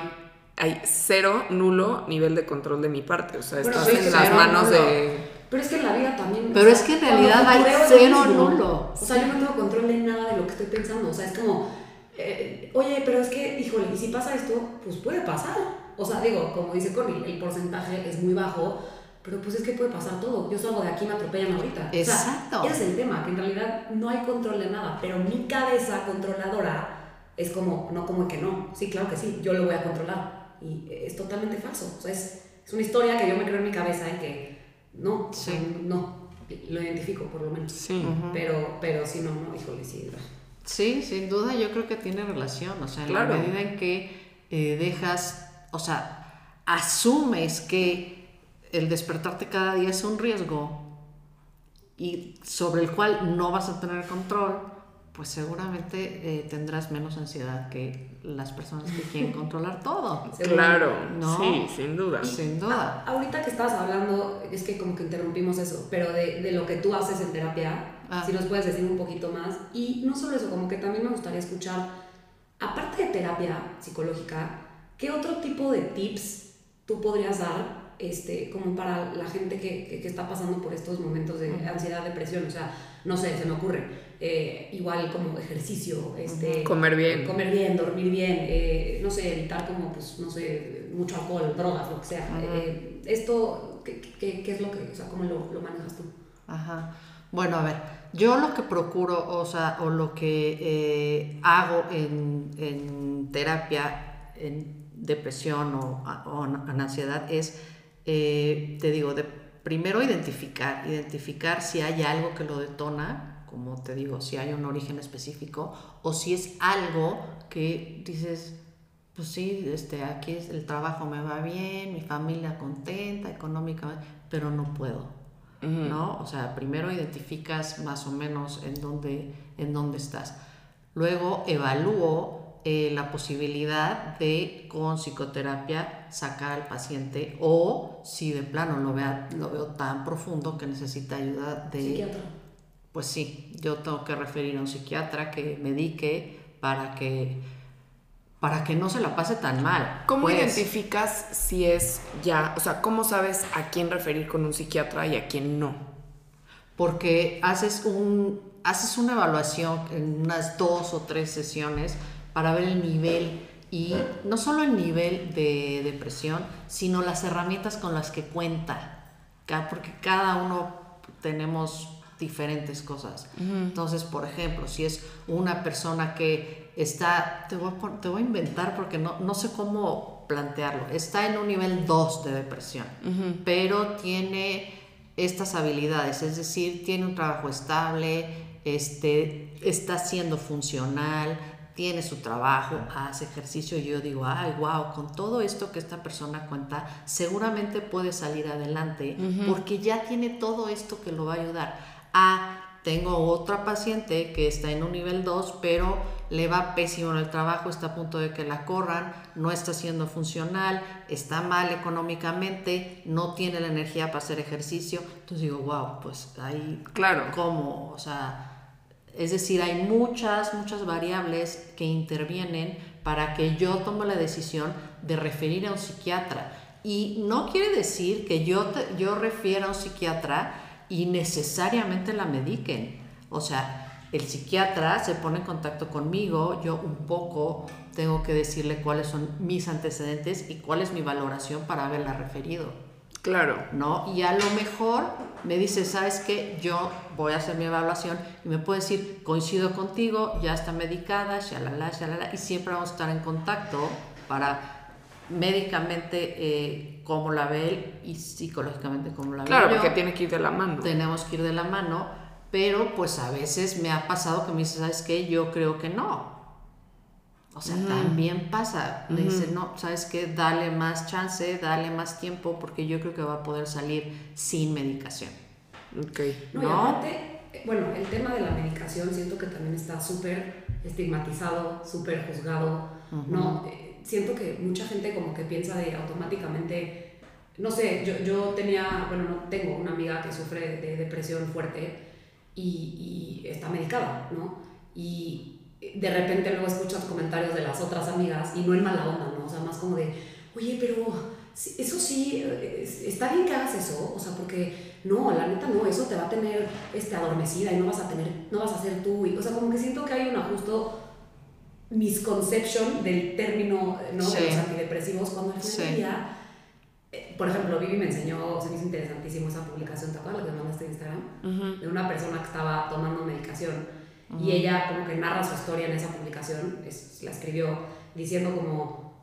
hay cero, nulo nivel de control de mi parte. O sea, Bueno, estás sí, en las manos nulo. de... Pero es que en la vida también. Pero o sea, es que en realidad hay cero nulo. O sea, yo no tengo control de nada de lo que estoy pensando. O sea, es como, eh, oye, pero es que, híjole, y si pasa esto, pues puede pasar. O sea, digo, como dice Connie, el porcentaje es muy bajo, pero pues es que puede pasar todo. Yo salgo de aquí y me atropellan ahorita. Exacto. O sea, ese es el tema, que en realidad no hay control de nada, pero mi cabeza controladora es como, no como que no. Sí, claro que sí, yo lo voy a controlar. Y es totalmente falso. O sea, es, es una historia que yo me creo en mi cabeza y que no, o sea, Sí. no, lo identifico por lo menos. Sí. Pero, pero sí, no, no, híjole, sí. Sí, sin duda yo creo que tiene relación, o sea, en Claro. la medida en que eh, dejas, o sea, asumes que el despertarte cada día es un riesgo y sobre el cual no vas a tener control, pues seguramente eh, tendrás menos ansiedad que las personas que quieren [laughs] controlar todo. Claro, No. sí, sin duda. Sin duda. A- ahorita que estabas hablando, es que como que interrumpimos eso, pero de, de lo que tú haces en terapia, Ah. si nos puedes decir un poquito más. Y no solo eso, como que también me gustaría escuchar, aparte de terapia psicológica, ¿qué otro tipo de tips tú podrías dar? Este, como para la gente que, que- que está pasando por estos momentos de ansiedad, depresión, o sea, no sé, se me ocurre, eh, igual como ejercicio, este, Comer bien. comer bien, dormir bien, eh, no sé, evitar como, pues, no sé, mucho alcohol, drogas, lo que sea. Eh, esto, ¿qué, qué, qué es lo que, o sea, cómo lo, lo manejas tú? Ajá. Bueno, a ver, yo lo que procuro, o sea, o lo que eh, hago en, en terapia, en depresión o, o en ansiedad, es, eh, te digo, de primero identificar, identificar si hay algo que lo detona, como te digo, si hay un origen específico, o si es algo que dices, pues sí, este, aquí es- el trabajo me va bien, mi familia contenta, económicamente, pero no puedo. ¿no? O sea, primero identificas más o menos en dónde, en dónde estás. Luego evalúo eh, la posibilidad de con psicoterapia sacar al paciente o si de plano lo, vea, lo veo tan profundo que necesita ayuda de... Psiquiatra. Pues sí, yo tengo que referir a un psiquiatra que medique para que, para que no se la pase tan mal. ¿Cómo pues. identificas si es ya, o sea, cómo sabes a quién referir con un psiquiatra y a quién no? porque haces, un, haces una evaluación en unas dos o tres sesiones para ver el nivel y no solo el nivel de depresión, sino las herramientas con las que cuenta, porque cada uno tenemos diferentes cosas. Entonces, por ejemplo, si es una persona que está, te voy a, te voy a inventar porque no, no sé cómo plantearlo, está en un nivel 2 de depresión, pero tiene estas habilidades, es decir, tiene un trabajo estable, este, está siendo funcional, tiene su trabajo, hace ejercicio, y yo digo, ay, wow, con todo esto que esta persona cuenta, seguramente puede salir adelante porque ya tiene todo esto que lo va a ayudar. Ah, tengo otra paciente que está en un nivel 2, pero le va pésimo en el trabajo, está a punto de que la corran, no está siendo funcional, está mal económicamente, no tiene la energía para hacer ejercicio. Entonces digo, wow, pues ahí, claro. ¿cómo? O sea, es decir, hay muchas, muchas variables que intervienen para que yo tome la decisión de referir a un psiquiatra. Y no quiere decir que yo, yo refiera a un psiquiatra y necesariamente la mediquen. O sea, el psiquiatra se pone en contacto conmigo, yo un poco tengo que decirle cuáles son mis antecedentes y cuál es mi valoración para haberla referido. Claro. ¿No? Y a lo mejor me dice, ¿sabes qué? Yo voy a hacer mi evaluación y me puede decir, coincido contigo, ya está medicada, shalala, shalala, y siempre vamos a estar en contacto para médicamente eh, cómo la ve él y psicológicamente cómo la ve Claro, porque tiene que ir de la mano. Tenemos que ir de la mano, pero pues a veces me ha pasado que me dice, ¿sabes qué? Yo creo que no. O sea, también pasa. Me dice, no, ¿sabes qué? Dale más chance, dale más tiempo, porque yo creo que va a poder salir sin medicación. Ok. No, y aparte, bueno, el tema de la medicación siento que también está súper estigmatizado, súper juzgado, ¿no? Eh, siento que mucha gente como que piensa de automáticamente, no sé, yo, yo tenía, bueno, no tengo una amiga que sufre de depresión fuerte y, y está medicada, ¿no? Y de repente luego escuchas comentarios de las otras amigas y no en mala onda, ¿no? O sea, más como de, oye, pero eso sí, está bien que hagas eso, o sea, porque no, la neta no, eso te va a tener este, adormecida y no vas a tener, no vas a ser tú, y, o sea, como que siento que hay un ajusto misconception del término, ¿no? De los antidepresivos, cuando al final día, eh, por ejemplo, Vivi me enseñó, se me hizo interesantísimo esa publicación, ¿te acuerdas la que mandaste en Instagram? De una persona que estaba tomando medicación y ella como que narra su historia en esa publicación, es, la escribió diciendo como,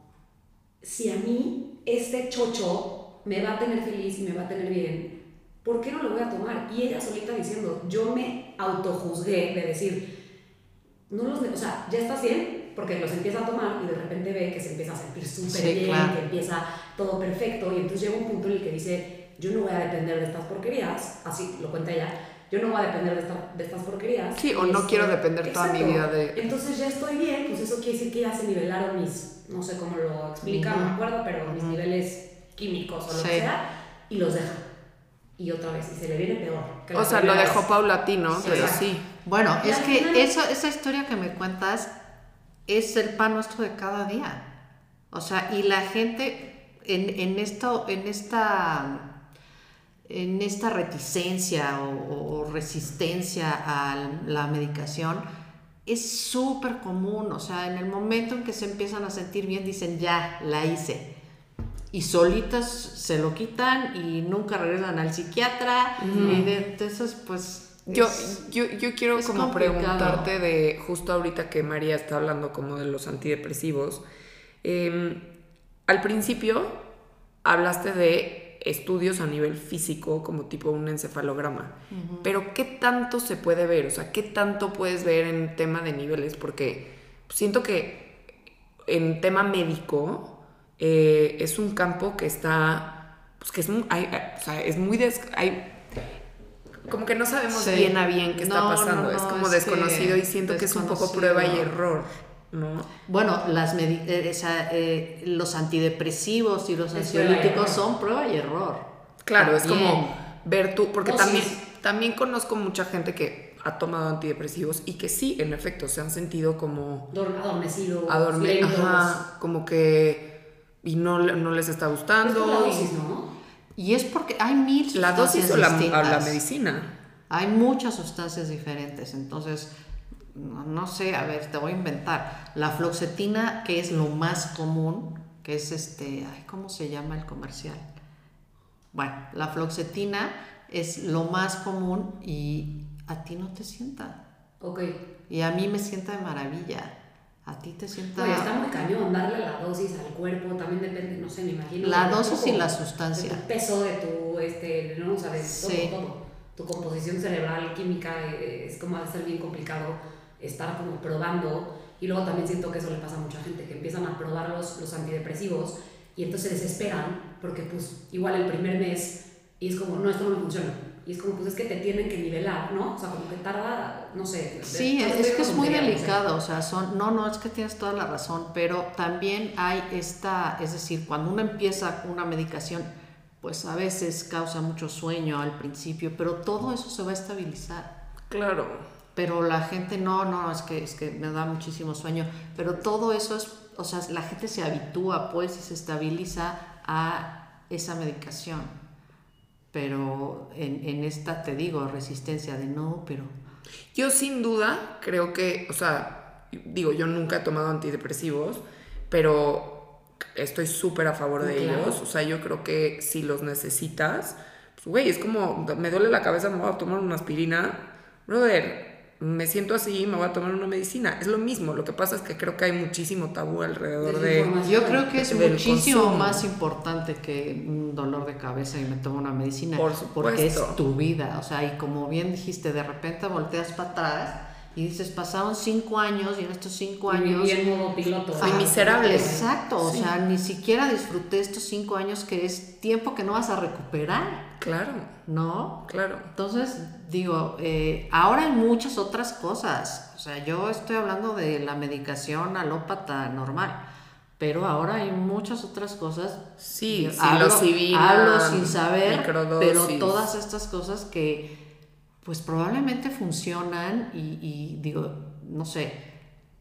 si a mí este chocho me va a tener feliz y me va a tener bien, ¿por qué no lo voy a tomar? Y ella solita diciendo, yo me autojuzgué de decir, no los, o sea, ya estás bien, porque los empieza a tomar y de repente ve que se empieza a sentir súper bien, que empieza todo perfecto y entonces llega un punto en el que dice, yo no voy a depender de estas porquerías, así lo cuenta ella, yo no voy a depender de, de estas porquerías. Sí, o no quiero depender toda mi vida de... Entonces ya estoy bien, pues eso quiere decir que ya se nivelaron mis, no sé cómo lo explica, no me acuerdo, pero mis niveles químicos o lo que sea, y los deja. Y otra vez, y se le viene peor. o sea, lo dejó paulatino, pero sí. Bueno, es que eso, esa historia que me cuentas es el pan nuestro de cada día. O sea, y la gente en, en esto, en esta en esta reticencia o, resistencia a la medicación es súper común, o sea, en el momento en que se empiezan a sentir bien dicen, ya, la hice. Y solitas se lo quitan y nunca regresan al psiquiatra. Y entonces, pues... Yo, yo, yo quiero como preguntarte de, justo ahorita que María está hablando como de los antidepresivos, em, al principio hablaste de estudios a nivel físico, como tipo un encefalograma. Pero ¿qué tanto se puede ver? O sea, ¿qué tanto puedes ver en tema de niveles? Porque siento que en tema médico eh, es un campo que está, pues que es muy, o sea, es muy, hay, como que no sabemos bien a bien qué está pasando, es como desconocido y siento que es un poco prueba y error. ¿No? Bueno, las eh, eh, los antidepresivos y los ansiolíticos son prueba y error. Claro, es como ver tú, porque también, también conozco mucha gente que ha tomado antidepresivos y que sí, en efecto, se han sentido como... Adormecidos, como que... Y no, no les está gustando. la dosis, ¿no? Y es porque hay mil La dosis o la, la medicina. Hay muchas sustancias diferentes, entonces no, sé, a ver, te voy a inventar. La floxetina, que es lo más común, que es este, ay, ¿cómo se llama el comercial? Bueno, la floxetina es lo más común y a ti no te sienta. Ok. Y a mí me sienta de maravilla. A ti te sienta. Oye, está muy cañón darle la dosis al cuerpo, también depende, no sé, me imagino. La dosis y la sustancia. el peso de tu, este, no, sabes, todo, todo. tu composición cerebral, química, eh, es como va a ser bien complicado estar como probando. Y luego también siento que eso le pasa a mucha gente, que empiezan a probar los, los antidepresivos y entonces se desesperan porque pues igual el primer mes y es como, no, esto no me funciona. Y es como, pues es que te tienen que nivelar, ¿no? O sea, como que tarda, no sé. Sí, es, es que es muy delicado, o sea, son, no, no, es que tienes toda la razón, pero también hay esta, es decir, cuando uno empieza una medicación, pues a veces causa mucho sueño al principio, pero todo eso se va a estabilizar. Claro. Pero la gente no, no, es que, es que me da muchísimo sueño. Pero todo eso es, o sea, la gente se habitúa pues y se estabiliza a esa medicación. Pero en, en esta te digo, resistencia de no, pero Yo sin duda creo que, o sea, digo, yo nunca he tomado antidepresivos, pero estoy súper a favor de Claro. ellos. O sea, yo creo que si los necesitas, pues, güey, es como, me duele la cabeza, me voy a tomar una aspirina. Brother, me siento así, me voy a tomar una medicina. Es lo mismo, lo que pasa es que creo que hay muchísimo tabú alrededor de... Yo creo que es muchísimo consumo. más importante que un dolor de cabeza y me tomo una medicina. Por Porque es supuesto. tu vida. O sea, y como bien dijiste, de repente volteas para atrás y dices, pasaron cinco años y en estos cinco Y años en modo piloto. Fui Ah, miserable. Exacto, o sea, ni siquiera disfruté estos cinco años que es tiempo que no vas a recuperar, Claro, ¿no? claro. Entonces, digo, eh, ahora hay muchas otras cosas. O sea, yo estoy hablando de la medicación alópata normal, pero ahora hay muchas otras cosas. Sí, hablo, hablo sin saber, microdosis. pero todas estas cosas que, pues probablemente funcionan y, y digo, no sé,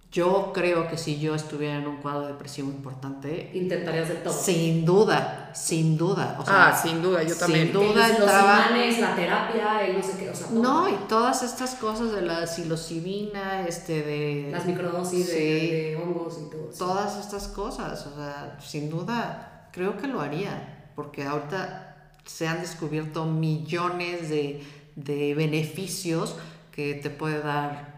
yo creo que si yo estuviera en un cuadro depresivo importante, Intentarías de todo. sin duda, sin duda. O sea, Ah, sin duda, yo también. Sin duda los entraba- imanes, la terapia, el no sé qué, o sea, todo. No, y todas estas cosas de la psilocibina, este, de... Las microdosis de, Sí, de hongos y todo. eso. todas estas cosas, o sea, sin duda, creo que lo haría, porque ahorita se han descubierto millones de, de beneficios que te puede dar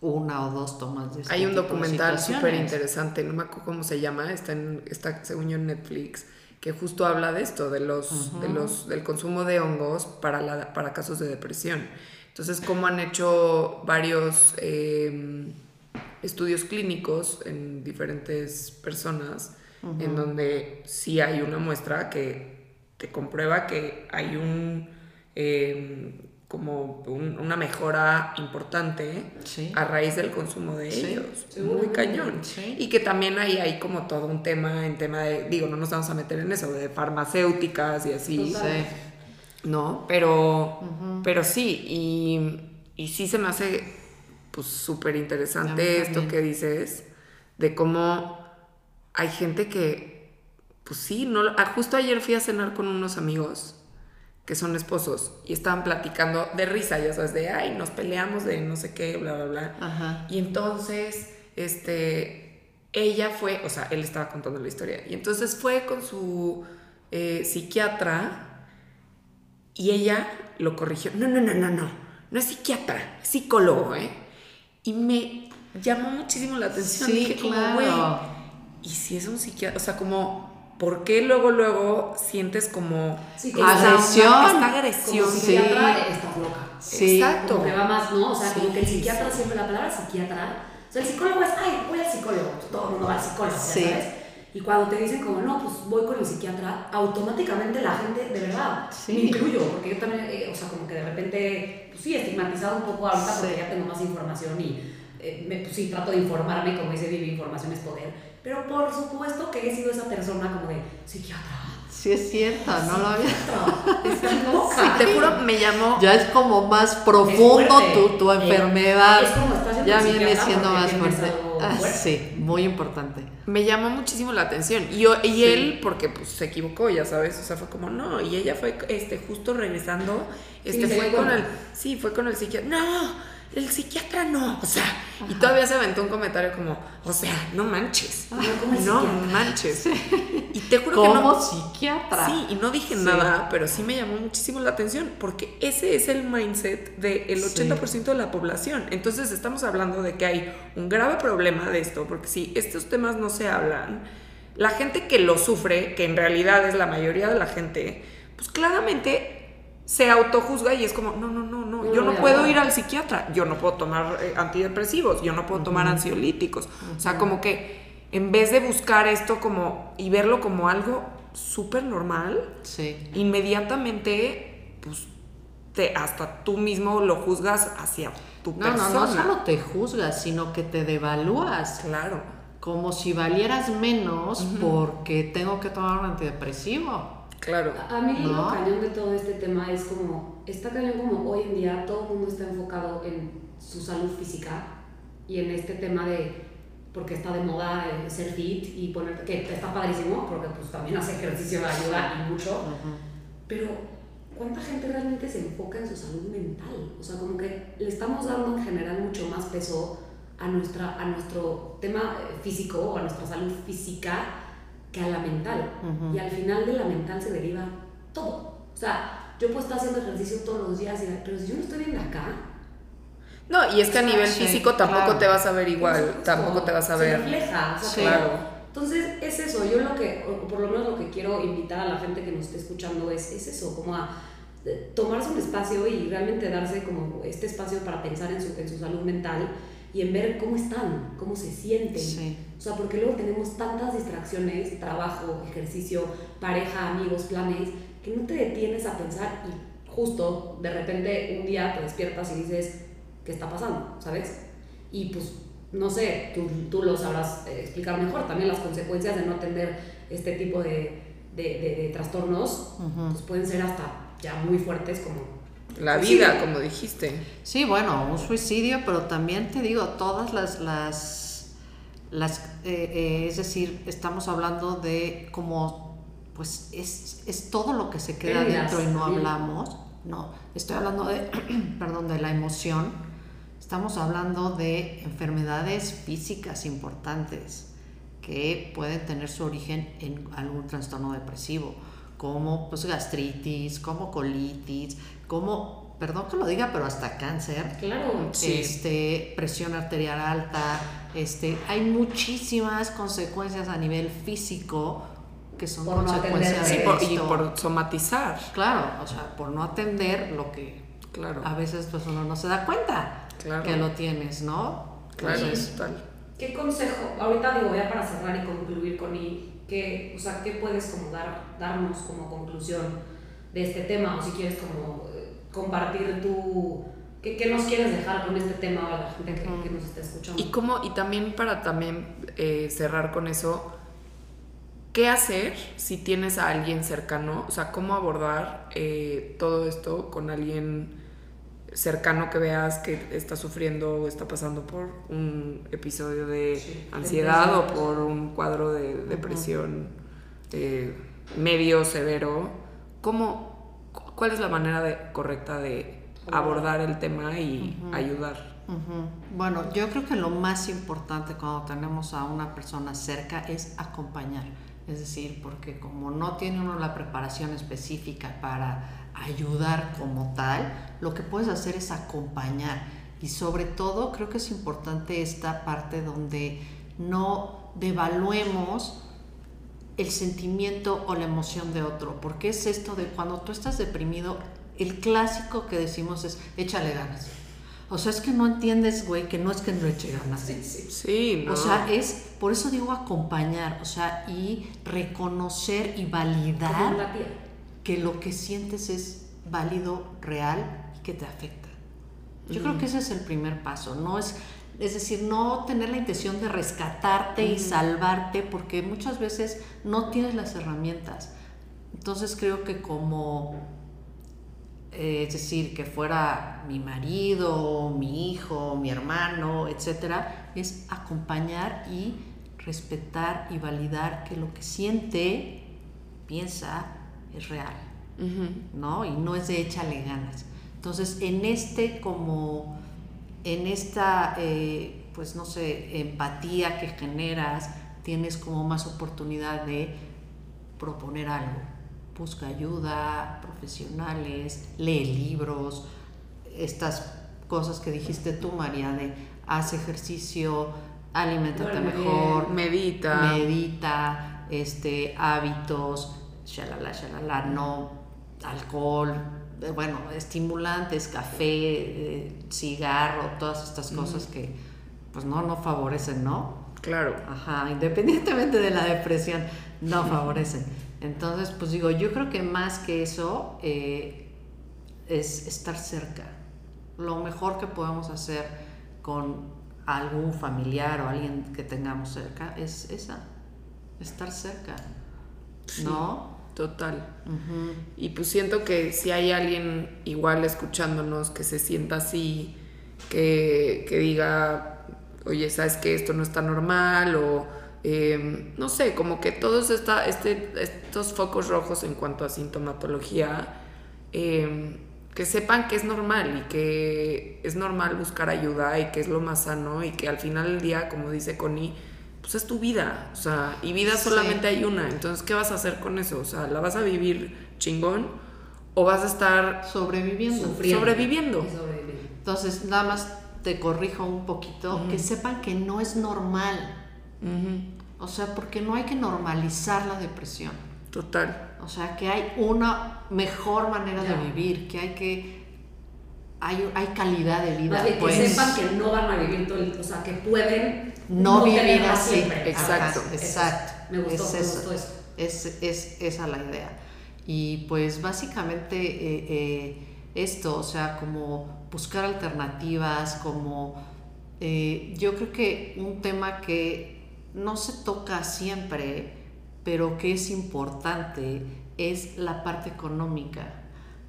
una o dos tomas de este Hay un tipo documental súper interesante, no me acuerdo cómo se llama, está, en, está según yo en Netflix, que justo habla de esto, de los, de los, del consumo de hongos para, la, para casos de depresión. Entonces, cómo han hecho varios eh, estudios clínicos en diferentes personas, en donde sí hay una muestra que te comprueba que hay un... eh, como un- una mejora importante Sí. a raíz del consumo de Sí, ellos. Muy cañón. Y que también ahí hay como todo un tema en tema de, digo, no nos vamos a meter en eso, de farmacéuticas y así. ¿no? Pero, pero sí, y, y sí se me hace pues súper interesante esto que dices, de cómo hay gente que, pues sí, no, ah, justo ayer fui a cenar con unos amigos que son esposos y estaban platicando de risa, ya sabes, de, ay, nos peleamos de no sé qué, bla, bla, bla. Ajá. Y entonces, este, ella fue, o sea, él estaba contando la historia, y entonces fue con su eh, psiquiatra y ella lo corrigió. No, no, no, no, no, no es psiquiatra, es psicólogo, ¿eh? Y me llamó muchísimo la atención. Sí, Dije, como, güey, ¿y si es un psiquiatra? O sea, como, ¿por qué luego, luego sientes como Sí, esta- Agresión. esta Como agresión? Sí. psiquiatra, estás loca. Sí. Exacto. Como que va más, ¿no? O sea, como Sí, que el psiquiatra sí. siempre, la palabra psiquiatra, o sea, el psicólogo es, ay, voy al psicólogo, pues todo el mundo va al psicólogo, Sí. ¿sabes? Y cuando te dicen como, no, pues voy con el psiquiatra, automáticamente la gente, de verdad, Sí. me incluyo, porque yo también, eh, o sea, como que de repente, pues sí, estigmatizado un poco ahorita porque Sí. ya tengo más información y, eh, me, pues sí, trato de informarme, como dice Vivi, información es poder, pero por supuesto que he sido esa persona como de, psiquiatra, Sí es cierto, no lo había... Y [laughs] te juro, me llamó Ya es como más profundo tu, tu Eh, enfermedad. es como estás ya viene siendo más fuerte. Ah, sí, muy importante. me llamó muchísimo la atención. Y, yo, y Sí. él, porque pues se equivocó, ya sabes, o sea, fue como, no, y ella fue este, justo regresando, este, se fue con el, sí, fue con el psiquiatra, no, el psiquiatra no, o sea, y todavía se aventó un comentario como, o sea, no manches, No, como el no psiquiatra. manches. Y te juro que no, psiquiatra. Sí, y no dije Sí. nada, pero sí me llamó muchísimo la atención, porque ese es el mindset del Sí. 80% de la población. Entonces estamos hablando de que hay un grave problema de esto, porque si estos temas no se hablan, la gente que lo sufre, que en realidad es la mayoría de la gente, pues claramente se autojuzga y es como, no, no, no, no, yo no puedo ir al psiquiatra, yo no puedo tomar eh, antidepresivos, yo no puedo tomar ansiolíticos. O sea, como que en vez de buscar esto como y verlo como algo súper normal, Sí. inmediatamente, pues, te, hasta tú mismo lo juzgas hacia tu No, no, persona. no solo te juzgas, sino que te devalúas. Claro. Como si valieras menos porque tengo que tomar un antidepresivo. Claro. A a mí lo ¿No? cañón de todo este tema es como, está cañón como hoy en día todo el mundo está enfocado en su salud física y en este tema de, porque está de moda eh, ser fit y poner, que está padrísimo, porque pues también hace ejercicio ayuda y mucho, pero ¿cuánta gente realmente se enfoca en su salud mental? O sea, como que le estamos dando en general mucho más peso a, nuestra, a nuestro tema eh, físico o a nuestra salud física que a la mental. Y al final de la mental se deriva todo. O sea, yo puedo estar haciendo ejercicio todos los días, y- pero si yo no estoy bien de acá, No, y es que a nivel Sí, físico tampoco claro. te vas a ver igual, tampoco te vas a se ver. refleja, o sea, Sí. claro. Entonces es eso, yo lo que, o por lo menos lo que quiero invitar a la gente que nos esté escuchando es, es eso, como a eh, tomarse un espacio y realmente darse como este espacio para pensar en su, en su salud mental y en ver cómo están, cómo se sienten. Sí. O sea, porque luego tenemos tantas distracciones, trabajo, ejercicio, pareja, amigos, planes, que no te detienes a pensar y justo de repente un día te despiertas y dices, ¿qué está pasando? ¿Sabes? Y pues, no sé, tú, tú lo sabrás eh, explicar mejor, también las consecuencias de no atender este tipo de, de, de- de trastornos, pues pueden ser hasta ya muy fuertes como... La Sí. vida, como dijiste. Sí, bueno, un suicidio, pero también te digo, todas las, las, las eh, eh, es decir, estamos hablando de como, pues es, es todo lo que se queda dentro y no hablamos. No, estoy hablando de, [clears throat] perdón, de la emoción. Estamos hablando de enfermedades físicas importantes que pueden tener su origen en algún trastorno depresivo, como pues gastritis, como colitis, como, perdón que lo diga, pero hasta cáncer, Claro. Sí. este, presión arterial alta, este, hay muchísimas consecuencias a nivel físico que son Por no consecuencias. Sí, de y esto. por somatizar. Claro, o sea, por no atender lo que Claro. a veces pues uno no se da cuenta Claro. que lo tienes, ¿no? Claro, Entonces, total. ¿Qué consejo? Ahorita digo, ya para cerrar y concluir con y ¿qué, o sea, ¿qué puedes como dar, darnos como conclusión de este tema? O si quieres como eh, compartir tu... ¿qué, qué nos quieres dejar con este tema a la gente que, que nos está escuchando? Y cómo, y también para también eh, cerrar con eso, ¿qué hacer si tienes a alguien cercano? O sea, cómo abordar eh, todo esto con alguien cercano que veas que está sufriendo o está pasando por un episodio de Sí, ansiedad o por un cuadro de depresión eh, medio severo. ¿Cómo, cu- ¿Cuál es la manera de- correcta de abordar el tema y ayudar? Bueno, yo creo que lo más importante cuando tenemos a una persona cerca es acompañar. Es decir, porque como no tiene uno la preparación específica para ayudar como tal, lo que puedes hacer es acompañar. Y sobre todo creo que es importante esta parte donde no devaluemos el sentimiento o la emoción de otro. Porque es esto de cuando tú estás deprimido, el clásico que decimos es échale ganas. O sea, es que no entiendes, güey, que no es que no eche ganas. Sí, sí. Sí, ¿no? O sea, es, por eso digo acompañar, o sea, y reconocer y Como validar empatía. Que lo que sientes es válido, real y que te afecta. Yo creo que ese es el primer paso, no es, es decir, no tener la intención de rescatarte y salvarte porque muchas veces no tienes las herramientas. Entonces creo que como, eh, es decir, que fuera mi marido, mi hijo, mi hermano, etcétera, es acompañar y respetar y validar que lo que siente, piensa, es real. ¿no? Y no es de échale ganas. Entonces, en este como, en esta, eh, pues no sé, empatía que generas, tienes como más oportunidad de proponer algo. Busca ayuda, profesionales, lee libros, estas cosas que dijiste tú, María, de haz ejercicio, alimentate mejor, Medita. medita, este, hábitos, shalala, shalala, no alcohol, eh, bueno, estimulantes, café, eh, cigarro, todas estas cosas que pues no, no favorecen, ¿no? Claro. Ajá, independientemente de la depresión, no favorecen. Entonces, pues digo, yo creo que más que eso eh, es estar cerca. Lo mejor que podemos hacer con algún familiar o alguien que tengamos cerca es esa, estar cerca. ¿No? Total. Y pues siento que si hay alguien igual escuchándonos que se sienta así, que, que diga, oye, ¿sabes que esto no está normal? O em, no sé, como que todos esta, este, estos focos rojos en cuanto a sintomatología, em, que sepan que es normal y que es normal buscar ayuda y que es lo más sano y que al final del día, como dice Connie, pues es tu vida, o sea, y vida solamente hay una, entonces, ¿qué vas a hacer con eso? O sea, ¿la vas a vivir chingón o vas a estar sobreviviendo? Sobreviviendo. Entonces, nada más te corrijo un poquito, que sepan que no es normal. O sea, porque no hay que normalizar la depresión. Total. O sea, que hay una mejor manera de vivir, que hay que... Hay, hay calidad de vida. que pues. sepan que no van a vivir todo el... O sea, que pueden no, vivir así. Siempre. Exacto. exacto. Me gustó, es eso. Es, es, esa la idea. Y pues básicamente eh, eh, esto, o sea, como buscar alternativas, como eh, yo creo que un tema que no se toca siempre, pero que es importante, es la parte económica.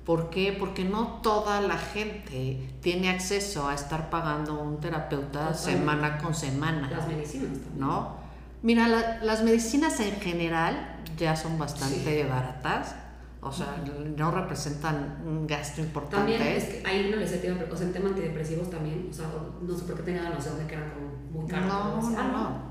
¿Por qué? Porque no toda la gente tiene acceso a estar pagando un terapeuta semana con semana. Las medicinas también. ¿No? Mira, las medicinas en general ya son bastante baratas o sea, no representan un gasto importante. También es que ahí no les he o sea, en tema antidepresivos también, o sea, no sé por qué tenía la noción de que eran como muy caros. No, no, no.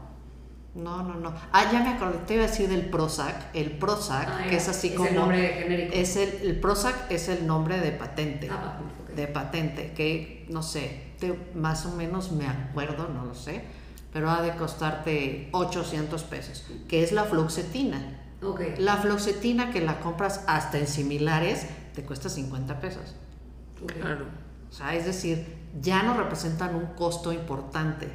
No, no, no. Ah, ya me acordé, te iba a decir del Prozac. El Prozac, ah, que es así como. Es el nombre genérico. Es el, el Prozac es el nombre de patente. Ah, De patente, que no sé, más o menos me acuerdo, no lo sé, pero ha de costarte 800 pesos, que es la fluoxetina. La fluoxetina que la compras hasta en similares te cuesta 50 pesos. Claro. O sea, es decir, ya no representan un costo importante.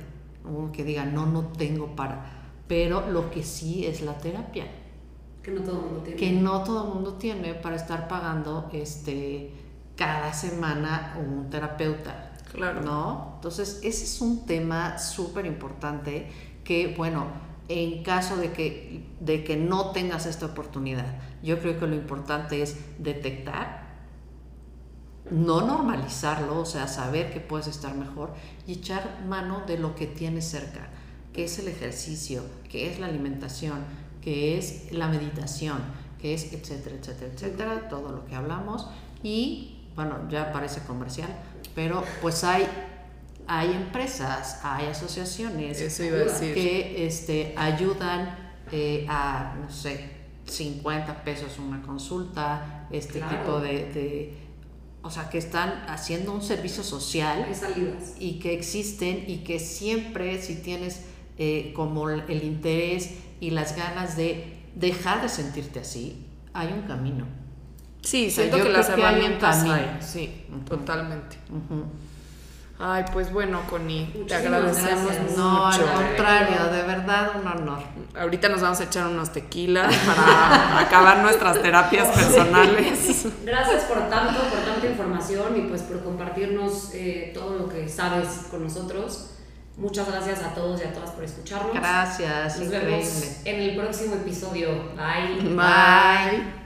Que diga, no, no tengo para. Pero lo que sí es la terapia. Que no todo el mundo tiene. Que no todo el mundo tiene para estar pagando este, cada semana un terapeuta. Claro. ¿No? Entonces, ese es un tema súper importante que, bueno, en caso de que, de que no tengas esta oportunidad. Yo creo que lo importante es detectar, no normalizarlo, o sea, saber que puedes estar mejor y echar mano de lo que tienes cerca, que es el ejercicio, que es la alimentación, que es la meditación, que es etcétera, etcétera, etcétera, todo lo que hablamos. Y bueno, ya parece comercial, pero pues hay hay empresas, hay asociaciones que este, ayudan eh, a, no sé, 50 pesos una consulta, este tipo de, o sea, que están haciendo un servicio social y que existen y que siempre si tienes eh, como el interés y las ganas de dejar de sentirte así, hay un camino. Sí, siento que las herramientas hay, sí, totalmente. Ay, pues bueno, Connie, te agradecemos mucho. No, al contrario, de verdad un honor. Ahorita nos vamos a echar unos tequilas para [laughs] acabar nuestras terapias personales. [laughs] Gracias por tanto, por tanta información y pues por compartirnos eh, todo lo que sabes con nosotros. Muchas gracias a todos y a todas por escucharnos. Gracias, nos vemos en el próximo episodio. Bye. Bye.